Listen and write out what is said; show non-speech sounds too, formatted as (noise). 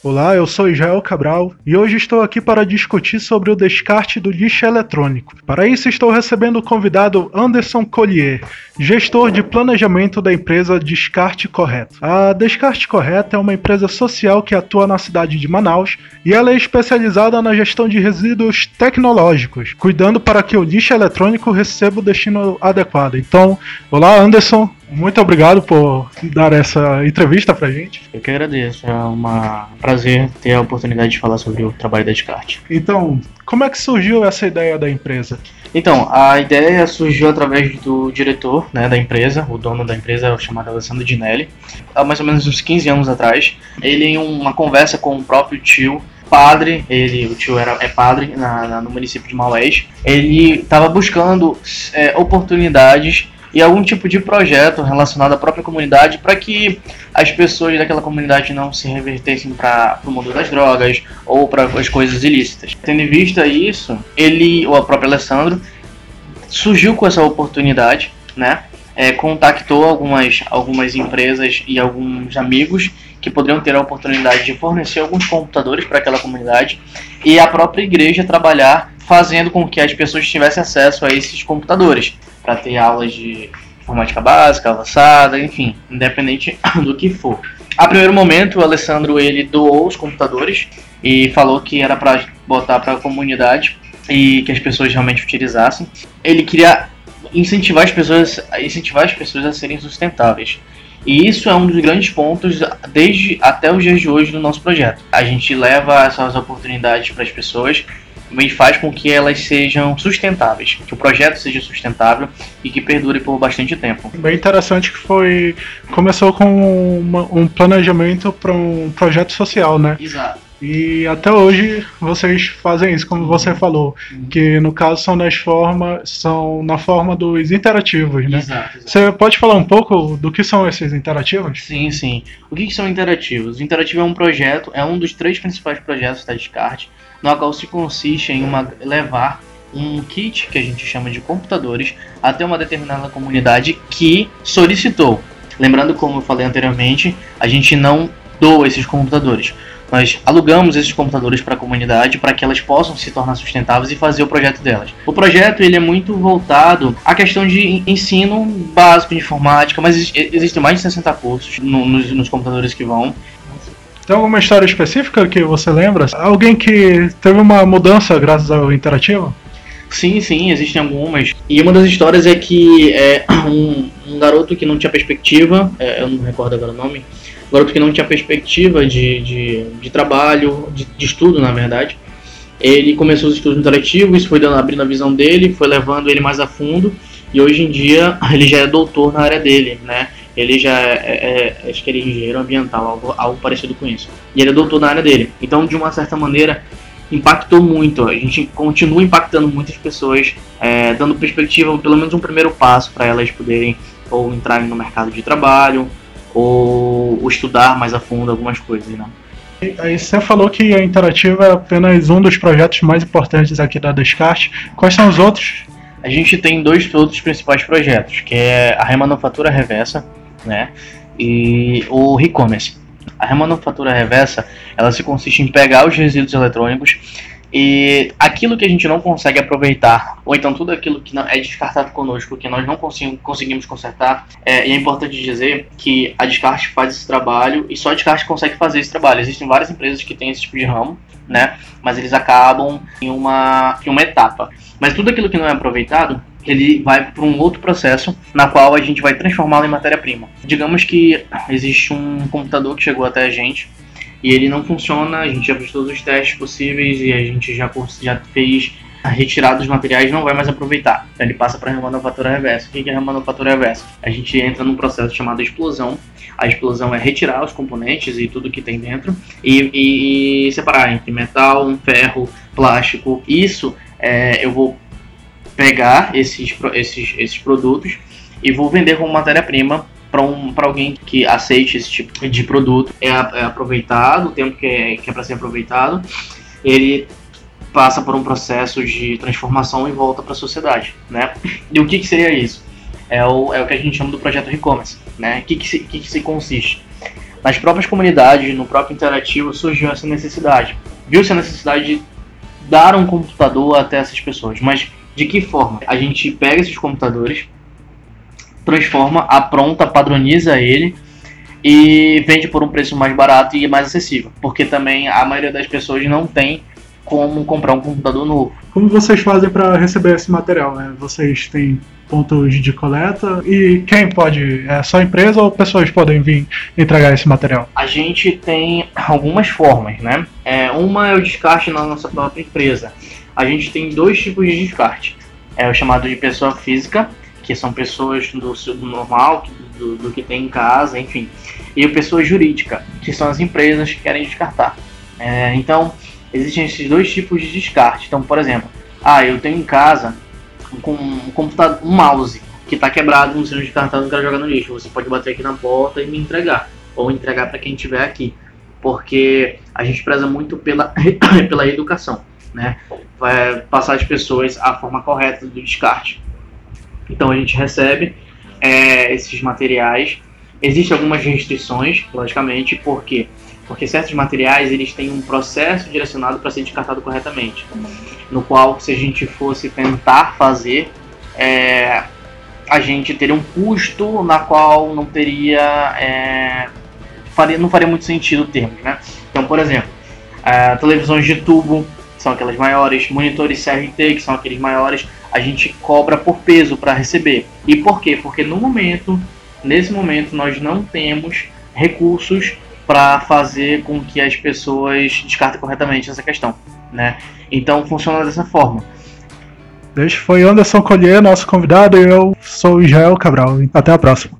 Olá, eu sou Israel Cabral e hoje estou aqui para discutir sobre o descarte do lixo eletrônico. Para isso, estou recebendo o convidado Anderson Collier, gestor de planejamento da empresa Descarte Correto. A Descarte Correto é uma empresa social que atua na cidade de Manaus e ela é especializada na gestão de resíduos tecnológicos, cuidando para que o lixo eletrônico receba o destino adequado. Então, olá Anderson, muito obrigado por dar essa entrevista pra gente. Eu que agradeço, é um prazer ter a oportunidade de falar sobre o trabalho da Descarte. Então, como é que surgiu essa ideia da empresa? Então, a ideia surgiu através do diretor né, da empresa, o dono da empresa, chamado Alessandro Dinelli, há mais ou menos uns 15 anos atrás. Ele, em uma conversa com o próprio tio, padre, ele, o tio era, é padre na, na, no município de Maués, ele estava buscando é, oportunidades e algum tipo de projeto relacionado à própria comunidade para que as pessoas daquela comunidade não se revertessem para o mundo das drogas ou para as coisas ilícitas. Tendo em vista isso, ele, o próprio Alessandro, surgiu com essa oportunidade, né? É, contactou algumas, algumas empresas e alguns amigos que poderiam ter a oportunidade de fornecer alguns computadores para aquela comunidade e a própria igreja trabalhar fazendo com que as pessoas tivessem acesso a esses computadores para ter aulas de informática básica, avançada, enfim, independente (coughs) do que for. A primeiro momento, o Alessandro ele doou os computadores e falou que era para botar para a comunidade e que as pessoas realmente utilizassem. Ele queria incentivar as pessoas, incentivar as pessoas a serem sustentáveis. E isso é um dos grandes pontos desde até os dias de hoje do nosso projeto. A gente leva essas oportunidades para as pessoas e faz com que elas sejam sustentáveis, que o projeto seja sustentável e que perdure por bastante tempo. Bem interessante que foi começou com uma, um planejamento para um projeto social, né? Exato. E até hoje vocês fazem isso, como você falou, uhum. que no caso são nas formas, são na forma dos interativos, né? Exato, exato. Você pode falar um pouco do que são esses interativos? Sim, sim. O que, que são interativos? O interativo é um projeto, é um dos três principais projetos da Descarte, no qual se consiste em uma, levar um kit que a gente chama de computadores até uma determinada comunidade que solicitou. Lembrando, como eu falei anteriormente, a gente não doa esses computadores. Nós alugamos esses computadores para a comunidade para que elas possam se tornar sustentáveis e fazer o projeto delas. O projeto ele é muito voltado à questão de ensino básico de informática, mas existem mais de 60 cursos no, nos, nos computadores que vão. Tem alguma história específica que você lembra? Alguém que teve uma mudança graças ao interativo? Sim, sim, existem algumas. E uma das histórias é que é, (clears throat) um, um garoto que não tinha perspectiva, é, eu não recordo agora o nome, garoto que não tinha perspectiva de, de, de trabalho, de, de, estudo, na verdade. Ele começou os estudos interativos, isso foi dando, abrindo a visão dele, foi levando ele mais a fundo, e hoje em dia (clears throat) ele já é doutor na área dele, né? Ele já é, é, é acho que ele é engenheiro ambiental, algo, algo parecido com isso. E ele é doutor na área dele. Então, de uma certa maneira, impactou muito. A gente continua impactando muitas pessoas, é, dando perspectiva, pelo menos um primeiro passo para elas poderem ou entrarem no mercado de trabalho, ou, ou estudar mais a fundo algumas coisas, né? Aí você falou que a Interativa é apenas um dos projetos mais importantes aqui da Descarte. Quais são os outros? A gente tem dois outros principais projetos, que é a Remanufatura Reversa, né, e o Recommerce. A remanufatura reversa, ela se consiste em pegar os resíduos eletrônicos e aquilo que a gente não consegue aproveitar, ou então tudo aquilo que é descartado conosco, que nós não conseguimos consertar, é, é importante dizer que a Descarte faz esse trabalho e só a Descarte consegue fazer esse trabalho. Existem várias empresas que têm esse tipo de ramo, né? Mas eles acabam em uma, em uma etapa. Mas tudo aquilo que não é aproveitado, ele vai para um outro processo na qual a gente vai transformá-lo em matéria-prima. Digamos que existe um computador que chegou até a gente e ele não funciona, a gente já fez todos os testes possíveis e a gente já, já fez a retirada dos materiais não vai mais aproveitar. Então ele passa para a remanufatura reversa. O que é remanufatura reversa? A gente entra num processo chamado explosão. A explosão é retirar os componentes e tudo que tem dentro e, e, e separar entre metal, ferro, plástico. Isso é, eu vou pegar esses, esses, esses produtos e vou vender como matéria-prima para um, alguém que aceite esse tipo de produto. É, é aproveitado, o tempo que é, que é para ser aproveitado, ele passa por um processo de transformação e volta para a sociedade. Né? E o que, que seria isso? É o, é o que a gente chama do projeto e-commerce. Né? O que, que, se, que, que se consiste? nas próprias comunidades, no próprio interativo, surgiu essa necessidade. Viu-se a necessidade de dar um computador até essas pessoas. Mas de que forma? A gente pega esses computadores, transforma, apronta, padroniza ele e vende por um preço mais barato e mais acessível. Porque também a maioria das pessoas não tem como comprar um computador novo. Como vocês fazem para receber esse material? Né? Vocês têm pontos de coleta e quem pode? É só a empresa ou pessoas podem vir entregar esse material? A gente tem algumas formas, né? É, uma é o descarte na nossa própria empresa. A gente tem dois tipos de descarte. É o chamado de pessoa física, que são pessoas do, do normal, do, do, que tem em casa, enfim. E a pessoa jurídica, que são as empresas que querem descartar. É, então, existem esses dois tipos de descarte. Então, por exemplo, ah, eu tenho em casa com um computador, um mouse que está quebrado, não sendo descartado, não quero jogar no lixo. Você pode bater aqui na porta e me entregar, ou entregar para quem estiver aqui, porque a gente preza muito pela, (coughs) pela educação, né? Vai passar às pessoas a forma correta do descarte. Então a gente recebe é, esses materiais. Existem algumas restrições, logicamente, porque porque certos materiais eles têm um processo direcionado para ser descartado corretamente, no qual se a gente fosse tentar fazer, é, a gente teria um custo na qual não teria, é, faria, não faria muito sentido termos, né? Então, por exemplo, é, televisões de tubo são aquelas maiores, monitores CRT que são aqueles maiores, a gente cobra por peso para receber. E por quê? Porque no momento, nesse momento, nós não temos recursos para fazer com que as pessoas descartem corretamente essa questão, né? Então funciona dessa forma. Este foi Anderson Collier, nosso convidado, e eu sou Israel Cabral. Até a próxima.